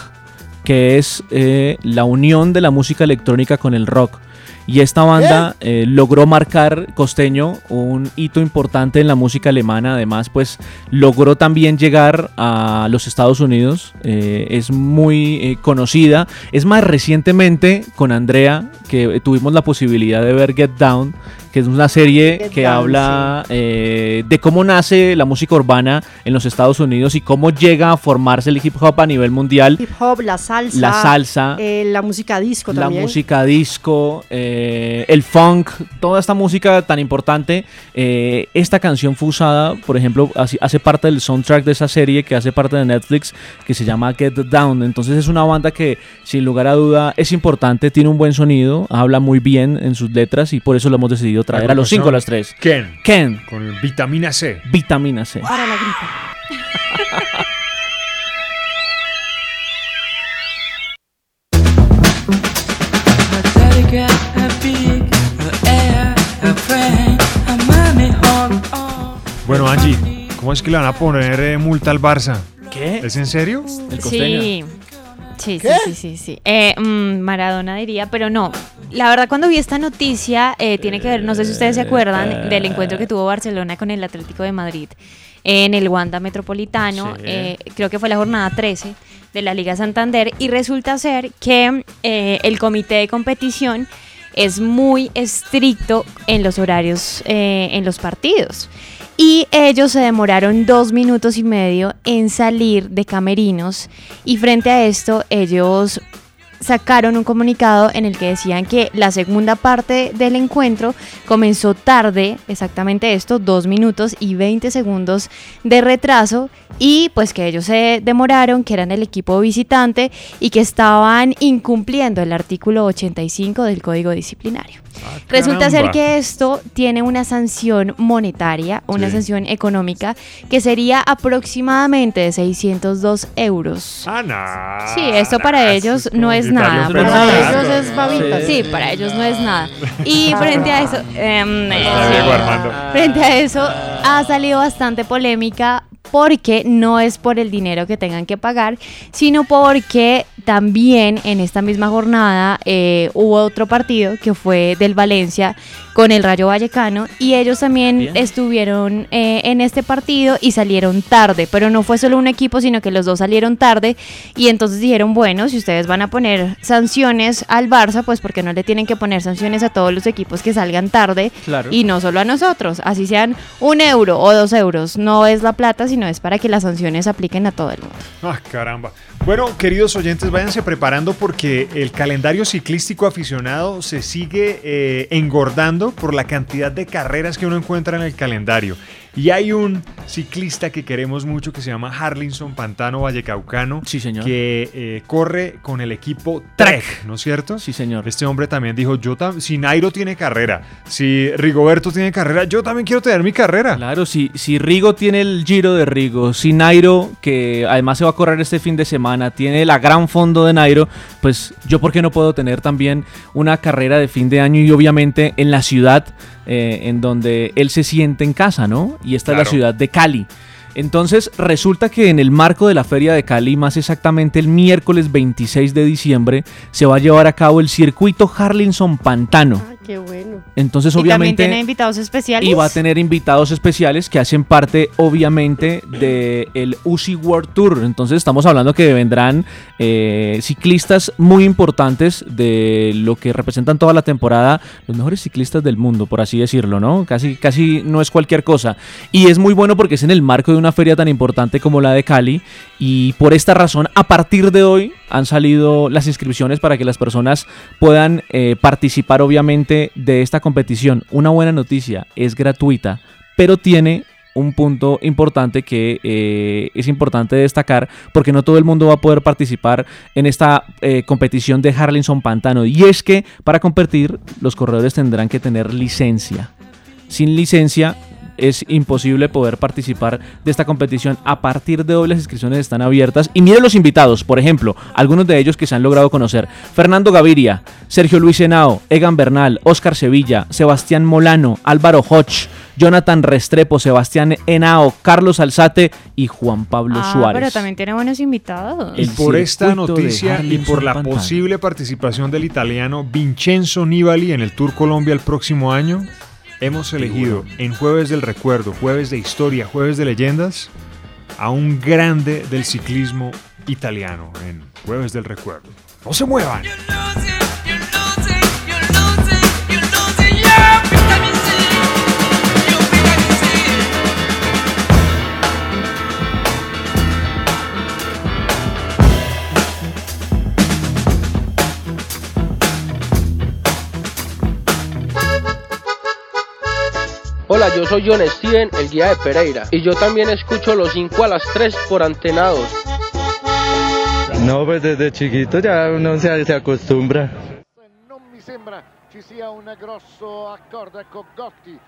que es eh, la unión de la música electrónica con el rock. Y esta banda eh, logró marcar Costeño un hito importante en la música alemana. Además, pues logró también llegar a los Estados Unidos. Eh, es muy eh, conocida. Es más recientemente con Andrea que tuvimos la posibilidad de ver Get Down, que es una serie Get que Down, habla eh, de cómo nace la música urbana en los Estados Unidos y cómo llega a formarse el hip hop a nivel mundial. Hip hop, la salsa. La salsa. eh, la música disco La también. música disco, eh, el funk, toda esta música tan importante. eh, esta canción fue usada, por ejemplo, hace parte del soundtrack de esa serie que hace parte de Netflix, que se llama Get Down. Entonces es una banda que, sin lugar a duda, es importante, tiene un buen sonido, habla muy bien en sus letras y por eso lo hemos decidido traer a los 5 a las 3. Ken. Ken. Con vitamina C. Vitamina C. Para la gripa. Bueno, Angie, ¿cómo es que le van a poner eh, multa al Barça? ¿Qué? ¿Es en serio? El costeño. Sí. Sí, sí, sí, sí, sí. Eh, mm, Maradona diría, pero no. La verdad, cuando vi esta noticia, eh, tiene que ver, no sé si ustedes se acuerdan del encuentro que tuvo Barcelona con el Atlético de Madrid en el Wanda Metropolitano. Sí. eh, creo que fue la jornada 13 de la Liga Santander. Y resulta ser que eh, el comité de competición es muy estricto en los horarios eh, en los partidos. Y ellos se demoraron dos minutos y medio en salir de camerinos. Y frente a esto ellos sacaron un comunicado en el que decían que la segunda parte del encuentro comenzó tarde, exactamente esto, dos minutos y 20 segundos de retraso y pues que ellos se demoraron, que eran el equipo visitante y que estaban incumpliendo el artículo 85 del Código Disciplinario. Resulta ser que esto tiene una sanción monetaria, una Sí. sanción económica, que sería aproximadamente de 602 euros. Ah, no. Sí, esto para ellos no es nada. quitarle un Para ellos es babita. Sí, para ellos no es nada. Y frente a eso, em, Armando. frente a eso ha salido bastante polémica porque no es por el dinero que tengan que pagar, sino porque también en esta misma jornada eh, hubo otro partido que fue del Valencia con el Rayo Vallecano y ellos también Bien. estuvieron eh, en este partido y salieron tarde, pero no fue solo un equipo, sino que los dos salieron tarde y entonces dijeron, bueno, si ustedes van a poner sanciones al Barça, pues porque no le tienen que poner sanciones a todos los equipos que salgan tarde Claro. y no solo a nosotros, así sean un euro o dos euros, no es la plata, sino es para que las sanciones apliquen a todo el mundo. Ah, caramba. Bueno, queridos oyentes, váyanse preparando porque el calendario ciclístico aficionado se sigue eh, engordando por la cantidad de carreras que uno encuentra en el calendario. Y hay un ciclista que queremos mucho que se llama Harlinson Pantano Vallecaucano. Sí, señor. Que eh, corre con el equipo Trek, ¿no es cierto? Sí, señor. Este hombre también dijo, yo tam- si Nairo tiene carrera, si Rigoberto tiene carrera, yo también quiero tener mi carrera. Claro, si, si Rigo tiene el giro de Rigo, si Nairo, que además se va a correr este fin de semana, tiene la gran fondo de Nairo, pues yo por qué no puedo tener también una carrera de fin de año y obviamente en la ciudad eh, en donde él se siente en casa, ¿no? Y esta es la ciudad de Cali. Entonces resulta que en el marco de la Feria de Cali, más exactamente el miércoles 26 de diciembre, se va a llevar a cabo el circuito Harlinson Pantano. Qué bueno. Entonces y también obviamente... tiene invitados especiales. Y va a tener invitados especiales que hacen parte, obviamente, del el UCI World Tour. Entonces estamos hablando que vendrán eh, ciclistas muy importantes de lo que representan toda la temporada, los mejores ciclistas del mundo, por así decirlo, ¿no? Casi, casi no es cualquier cosa. Y es muy bueno porque es en el marco de una feria tan importante como la de Cali. Y por esta razón, a partir de hoy han salido las inscripciones para que las personas puedan eh, participar, obviamente, de esta competición. Una buena noticia, es gratuita, pero tiene un punto importante que eh, es importante destacar porque no todo el mundo va a poder participar en esta eh, competición de Harlinson Pantano y es que para competir los corredores tendrán que tener licencia sin licencia es imposible poder participar de esta competición. A partir de hoy las inscripciones están abiertas. Y miren los invitados, por ejemplo, algunos de ellos que se han logrado conocer. Fernando Gaviria, Sergio Luis Henao, Egan Bernal, Oscar Sevilla, Sebastián Molano, Álvaro Hodge, Jonathan Restrepo, Sebastián Henao, Carlos Alzate y Juan Pablo Ah, Suárez. pero también tiene buenos invitados. Y El por esta noticia y por la posible participación del italiano Vincenzo Nibali en el Tour Colombia el próximo año, hemos elegido en Jueves del Recuerdo, Jueves de Historia, Jueves de Leyendas, a un grande del ciclismo italiano en Jueves del Recuerdo. ¡No se muevan! Hola, yo soy John Steven, el guía de Pereira, y yo también escucho los 5 a las 3 por antenados. No, pues desde chiquito ya uno se, se acostumbra. Ci sia un grosso accordo. Ecco Gotti.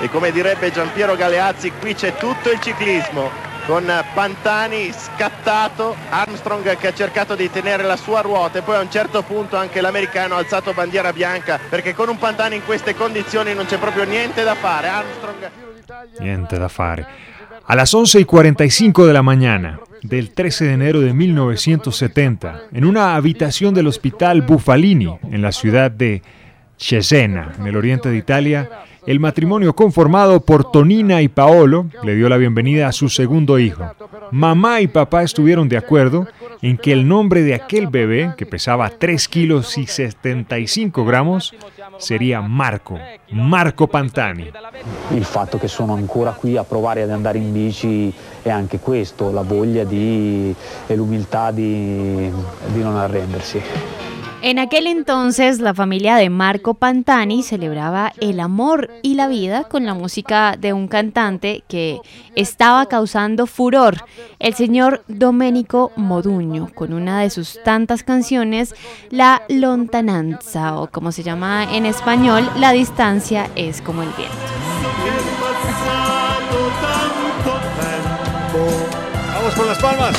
E come direbbe Giampiero Galeazzi, qui c'è tutto il ciclismo, con Pantani scattato, Armstrong che ha cercato di tenere la sua ruota e poi a un certo punto anche l'americano ha alzato bandiera bianca perché con un Pantani in queste condizioni non c'è proprio niente da fare. Armstrong Niente da fare. A las 11 y 45 de la mañana, del 13 de enero de 1970, en una habitación del Hospital Buffalini, en la ciudad de Cesena, en el oriente de Italia, el matrimonio conformado por Tonina y Paolo le dio la bienvenida a su segundo hijo. Mamá y papá estuvieron de acuerdo en que el nombre de aquel bebé, que pesaba 3 kilos y 75 gramos, sería Marco, Marco Pantani. Il fatto che sono ancora qui a provare ad andare in bici è anche questo, la voglia di, e l'umiltà di, di non arrendersi. En aquel entonces, la familia de Marco Pantani celebraba el amor y la vida con la música de un cantante que estaba causando furor, el señor Domenico Moduño, con una de sus tantas canciones, La Lontananza, o como se llama en español, La distancia es como el viento. Vamos con las palmas.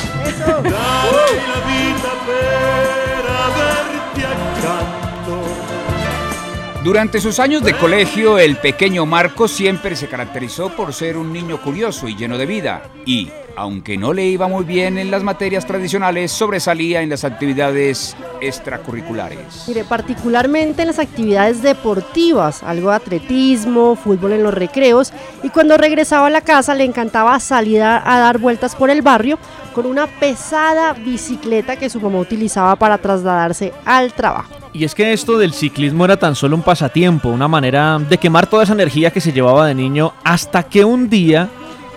Durante sus años de colegio, el pequeño Marco siempre se caracterizó por ser un niño curioso y lleno de vida. Y, aunque no le iba muy bien en las materias tradicionales, sobresalía en las actividades extracurriculares. Mire, particularmente en las actividades deportivas, algo de atletismo, fútbol en los recreos, y cuando regresaba a la casa le encantaba salir a, a dar vueltas por el barrio con una pesada bicicleta que su mamá utilizaba para trasladarse al trabajo. Y es que esto del ciclismo era tan solo un pasatiempo, una manera de quemar toda esa energía que se llevaba de niño, hasta que un día,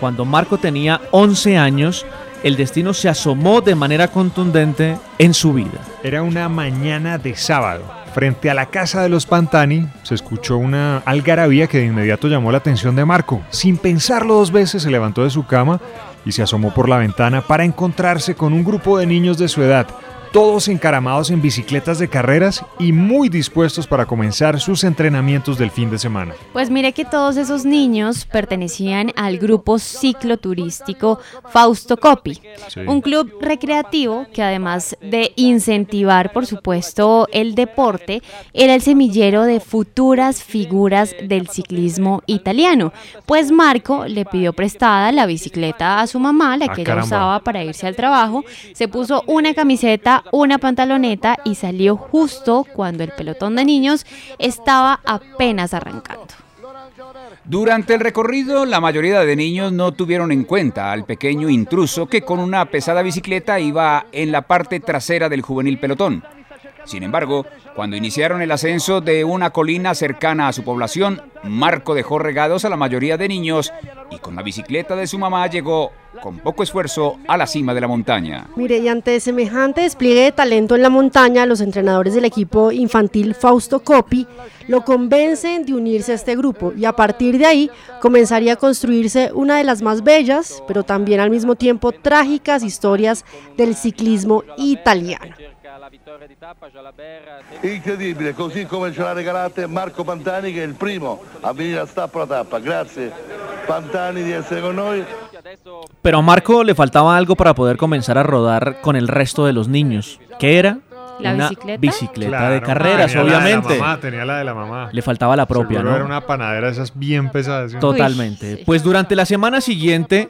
cuando Marco tenía 11 años, el destino se asomó de manera contundente en su vida. Era una mañana de sábado. Frente a la casa de los Pantani se escuchó una algarabía que de inmediato llamó la atención de Marco. Sin pensarlo dos veces se levantó de su cama y se asomó por la ventana para encontrarse con un grupo de niños de su edad, todos encaramados en bicicletas de carreras y muy dispuestos para comenzar sus entrenamientos del fin de semana. Pues mire que todos esos niños pertenecían al grupo cicloturístico Fausto Coppi, Sí. un club recreativo que además de incentivar, por supuesto, el deporte, era el semillero de futuras figuras del ciclismo italiano. Pues Marco le pidió prestada la bicicleta a su mamá, la Ah, que ella caramba. usaba para irse al trabajo, se puso una camiseta, una pantaloneta y salió justo cuando el pelotón de niños estaba apenas arrancando. Durante el recorrido, la mayoría de niños no tuvieron en cuenta al pequeño intruso que con una pesada bicicleta iba en la parte trasera del juvenil pelotón. Sin embargo, cuando iniciaron el ascenso de una colina cercana a su población, Marco dejó regados a la mayoría de niños y con la bicicleta de su mamá llegó, con poco esfuerzo, a la cima de la montaña. Mire, y ante semejante despliegue de talento en la montaña, los entrenadores del equipo infantil Fausto Coppi lo convencen de unirse a este grupo y a partir de ahí comenzaría a construirse una de las más bellas, pero también al mismo tiempo trágicas historias del ciclismo italiano. Incredibile, così come ce l'ha regalate Marco Pantani che è il primo a venire a tappa la tappa. Grazie Pantani di essere con noi. Pero a Marco le faltaba algo para poder comenzar a rodar con el resto de los niños. ¿Qué era? ¿La una bicicleta? bicicleta Claro, de carreras, tenía la de la obviamente. mamá, tenía la de la mamá. Le faltaba la propia, Seguro ¿no? Era una panadera de esas bien pesadas. ¿sí? Totalmente. Pues durante la semana siguiente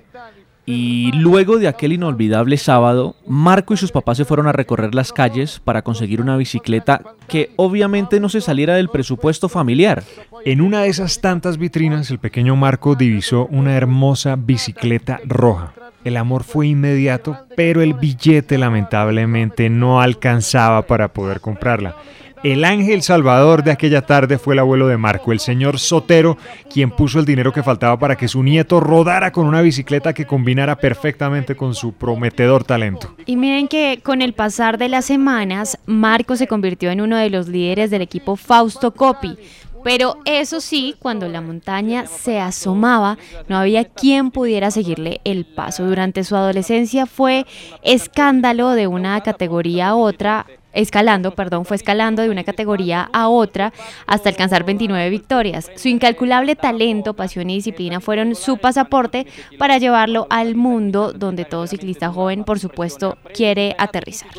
y luego de aquel inolvidable sábado, Marco y sus papás se fueron a recorrer las calles para conseguir una bicicleta que obviamente no se saliera del presupuesto familiar. En una de esas tantas vitrinas, el pequeño Marco divisó una hermosa bicicleta roja. El amor fue inmediato, pero el billete lamentablemente no alcanzaba para poder comprarla. El ángel salvador de aquella tarde fue el abuelo de Marco, el señor Sotero, quien puso el dinero que faltaba para que su nieto rodara con una bicicleta que combinara perfectamente con su prometedor talento. Y miren que con el pasar de las semanas, Marco se convirtió en uno de los líderes del equipo Fausto Coppi. Pero eso sí, cuando la montaña se asomaba, no había quien pudiera seguirle el paso. Durante su adolescencia fue escándalo de una categoría a otra, escalando, perdón, fue escalando de una categoría a otra hasta alcanzar 29 victorias. Su incalculable talento, pasión y disciplina fueron su pasaporte para llevarlo al mundo donde todo ciclista joven, por supuesto, quiere aterrizar.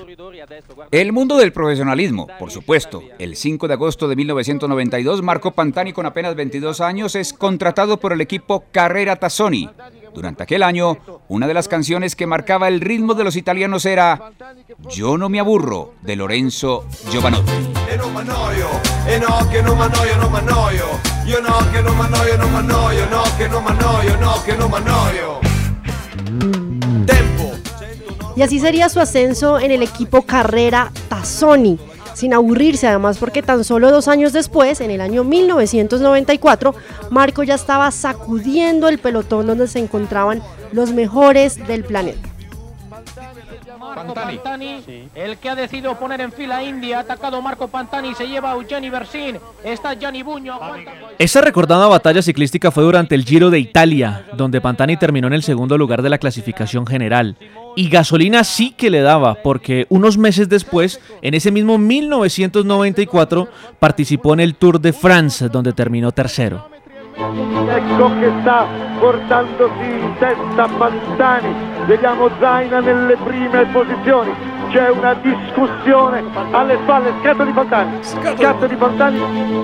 El mundo del profesionalismo, por supuesto. El 5 de agosto de 1992, Marco Pantani, con apenas 22 años, es contratado por el equipo Carrera Tazzoni. Durante aquel año, una de las canciones que marcaba el ritmo de los italianos era Yo no me aburro de Lorenzo Giovanotti. E e Tempo. Y así sería su ascenso en el equipo Carrera Tazzoni, sin aburrirse además porque tan solo dos años después, en el año 1994, Marco ya estaba sacudiendo el pelotón donde se encontraban los mejores del planeta. Marco Pantani, el que ha decidido poner en fila a India, ha atacado Marco Pantani, se lleva a Eugeni Bersin, está Gianni Buño, aguanta. Esa recordada batalla ciclística fue durante el Giro de Italia, donde Pantani terminó en el segundo lugar de la clasificación general. Y gasolina sí que le daba, porque unos meses después, en ese mismo 1994, participó en el Tour de France, donde terminó tercero. Ecco che sta portandosi in testa Pantani, vediamo Zaina nelle prime posizioni, c'è una discussione alle spalle, scatto di Pantani, scatto di Pantani.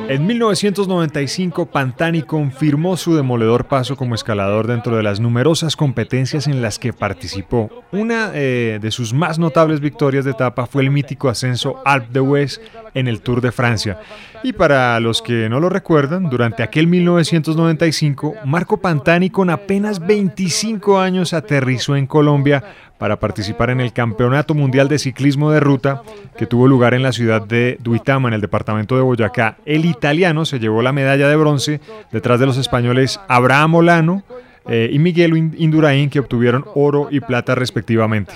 En 1995, Pantani confirmó su demoledor paso como escalador dentro de las numerosas competencias en las que participó. Una eh, de sus más notables victorias de etapa fue el mítico ascenso Alpe d'Huez en el Tour de Francia. Y para los que no lo recuerdan, durante aquel 1995, Marco Pantani con apenas 25 años aterrizó en Colombia para participar en el Campeonato Mundial de Ciclismo de Ruta que tuvo lugar en la ciudad de Duitama, en el departamento de Boyacá. El italiano se llevó la medalla de bronce detrás de los españoles Abraham Olano eh, y Miguel Indurain que obtuvieron oro y plata respectivamente.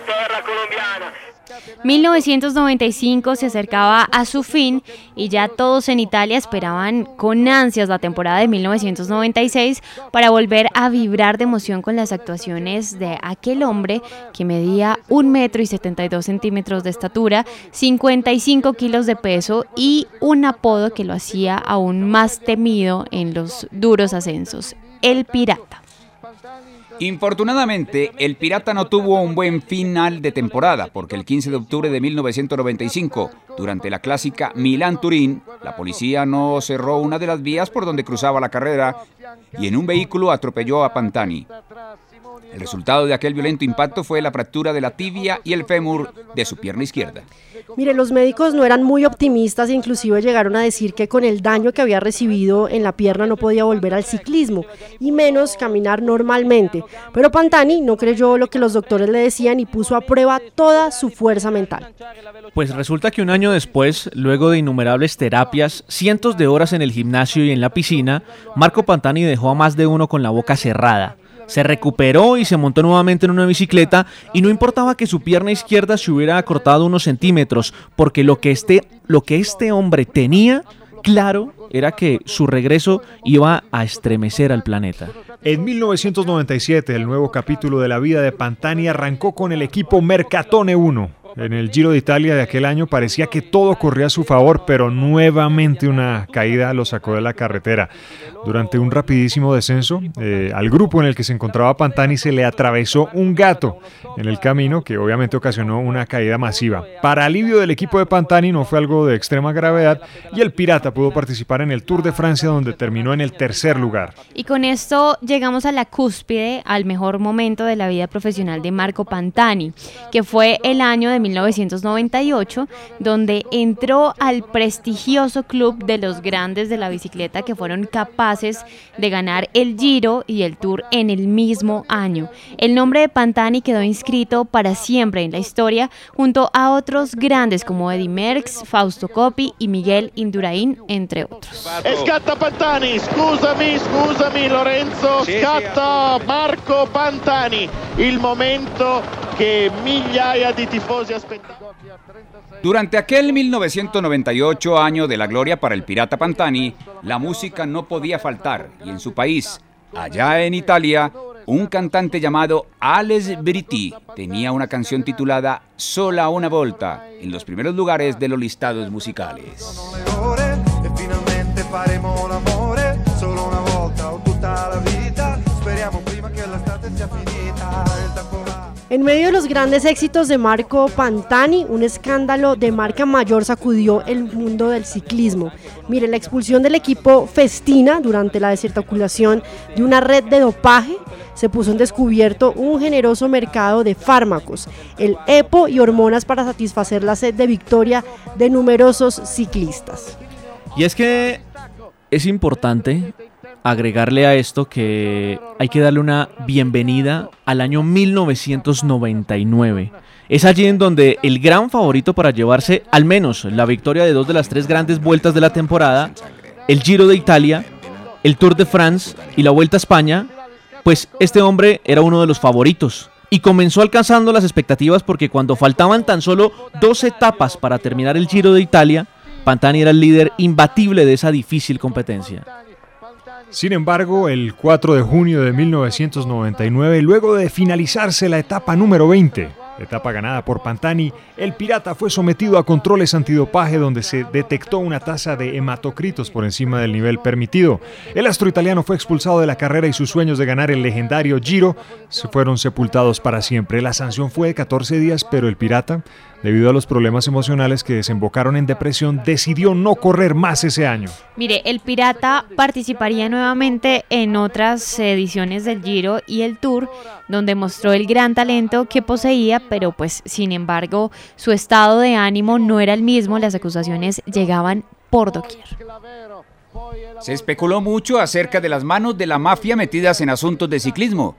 Colombiana. 1995 se acercaba a su fin y ya todos en Italia esperaban con ansias la temporada de 1996 para volver a vibrar de emoción con las actuaciones de aquel hombre que medía 1 metro y 72 centímetros de estatura, 55 kilos de peso y un apodo que lo hacía aún más temido en los duros ascensos, el pirata. Infortunadamente, el Pirata no tuvo un buen final de temporada, porque el 15 de octubre de 1995, durante la clásica Milán-Turín, la policía no cerró una de las vías por donde cruzaba la carrera y en un vehículo atropelló a Pantani. El resultado de aquel violento impacto fue la fractura de la tibia y el fémur de su pierna izquierda. Mire, los médicos no eran muy optimistas, inclusive llegaron a decir que con el daño que había recibido en la pierna no podía volver al ciclismo y menos caminar normalmente. Pero Pantani no creyó lo que los doctores le decían y puso a prueba toda su fuerza mental. Pues resulta que un año después, luego de innumerables terapias, cientos de horas en el gimnasio y en la piscina, Marco Pantani dejó a más de uno con la boca cerrada. Se recuperó y se montó nuevamente en una bicicleta y no importaba que su pierna izquierda se hubiera acortado unos centímetros, porque lo que este, lo que este hombre tenía claro era que su regreso iba a estremecer al planeta. En 1997, el nuevo capítulo de la vida de Pantani arrancó con el equipo Mercatone 1. En el Giro de Italia de aquel año parecía que todo corría a su favor, pero nuevamente una caída lo sacó de la carretera. Durante un rapidísimo descenso, eh, al grupo en el que se encontraba Pantani se le atravesó un gato en el camino que obviamente ocasionó una caída masiva. Para alivio del equipo de Pantani no fue algo de extrema gravedad y el Pirata pudo participar en el Tour de Francia donde terminó en el tercer lugar. Y con esto llegamos a la cúspide, al mejor momento de la vida profesional de Marco Pantani, que fue el año de 1998, donde entró al prestigioso club de los grandes de la bicicleta que fueron capaces de ganar el Giro y el Tour en el mismo año. El nombre de Pantani quedó inscrito para siempre en la historia junto a otros grandes como Eddy Merckx, Fausto Coppi y Miguel Indurain, entre otros. E scatta Pantani, scusami, scusami Lorenzo, scatta Marco Pantani, il momento che migliaia di tifosi. Durante aquel 1998 año de la gloria para el pirata Pantani, la música no podía faltar y en su país, allá en Italia, un cantante llamado Alex Britti tenía una canción titulada Sola una volta en los primeros lugares de los listados musicales. ore finalmente faremo l'amore solo una volta o tutta la vita En medio de los grandes éxitos de Marco Pantani, un escándalo de marca mayor sacudió el mundo del ciclismo. Mire, la expulsión del equipo Festina durante la desarticulación de una red de dopaje se puso en descubierto un generoso mercado de fármacos, el EPO y hormonas para satisfacer la sed de victoria de numerosos ciclistas. Y es que es importante agregarle a esto que hay que darle una bienvenida al año 1999. Es allí en donde el gran favorito para llevarse al menos la victoria de dos de las tres grandes vueltas de la temporada, el Giro de Italia, el Tour de France y la Vuelta a España, pues este hombre era uno de los favoritos. Y comenzó alcanzando las expectativas porque cuando faltaban tan solo dos etapas para terminar el Giro de Italia, Pantani era el líder imbatible de esa difícil competencia. Sin embargo, el 4 de junio de 1999, luego de finalizarse la etapa número 20, etapa ganada por Pantani, el pirata fue sometido a controles antidopaje donde se detectó una tasa de hematocritos por encima del nivel permitido. El astro italiano fue expulsado de la carrera y sus sueños de ganar el legendario Giro se fueron sepultados para siempre. La sanción fue de 14 días, pero el pirata debido a los problemas emocionales que desembocaron en depresión, decidió no correr más ese año. Mire, el Pirata participaría nuevamente en otras ediciones del Giro y el Tour, donde mostró el gran talento que poseía, pero pues sin embargo su estado de ánimo no era el mismo, las acusaciones llegaban por doquier. Se especuló mucho acerca de las manos de la mafia metidas en asuntos de ciclismo.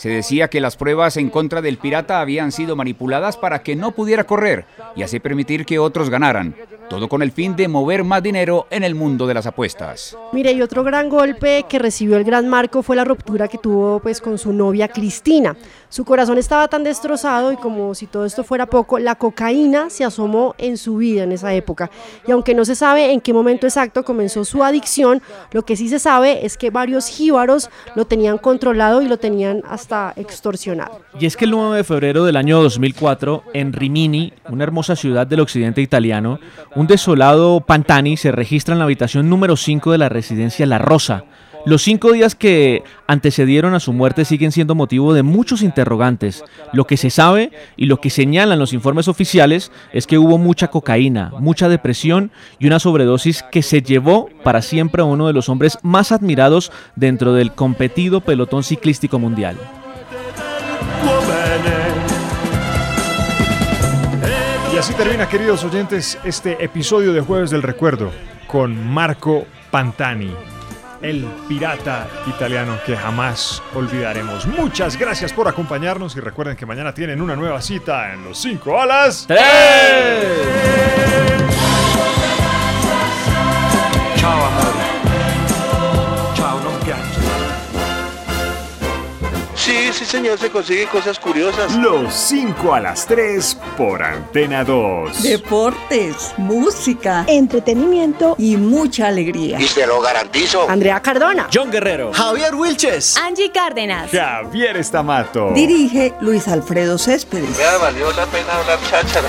Se decía que las pruebas en contra del pirata habían sido manipuladas para que no pudiera correr y así permitir que otros ganaran. Todo con el fin de mover más dinero en el mundo de las apuestas. Mire, y otro gran golpe que recibió el gran Marco fue la ruptura que tuvo pues con su novia Cristina. Su corazón estaba tan destrozado y como si todo esto fuera poco, la cocaína se asomó en su vida en esa época. Y aunque no se sabe en qué momento exacto comenzó su adicción, lo que sí se sabe es que varios jíbaros lo tenían controlado y lo tenían hasta extorsionado. Y es que el 9 de febrero del año 2004, en Rimini, una hermosa ciudad del occidente italiano, un desolado Pantani se registra en la habitación número 5 de la residencia La Rosa. Los cinco días que antecedieron a su muerte siguen siendo motivo de muchos interrogantes. Lo que se sabe y lo que señalan los informes oficiales es que hubo mucha cocaína, mucha depresión y una sobredosis que se llevó para siempre a uno de los hombres más admirados dentro del competido pelotón ciclístico mundial. Así termina, queridos oyentes, este episodio de Jueves del Recuerdo con Marco Pantani, el pirata italiano que jamás olvidaremos. Muchas gracias por acompañarnos y recuerden que mañana tienen una nueva cita en los 5 a las 3. Ciao amore. Sí, señor, se consiguen cosas curiosas. Los 5 a las 3 por Antena 2. Deportes, música, entretenimiento y mucha alegría. Y se lo garantizo. Andrea Cardona. John Guerrero. Javier Wilches. Angie Cárdenas. Javier Estamato. Dirige Luis Alfredo Céspedes. Me valió la pena hablar cháchara.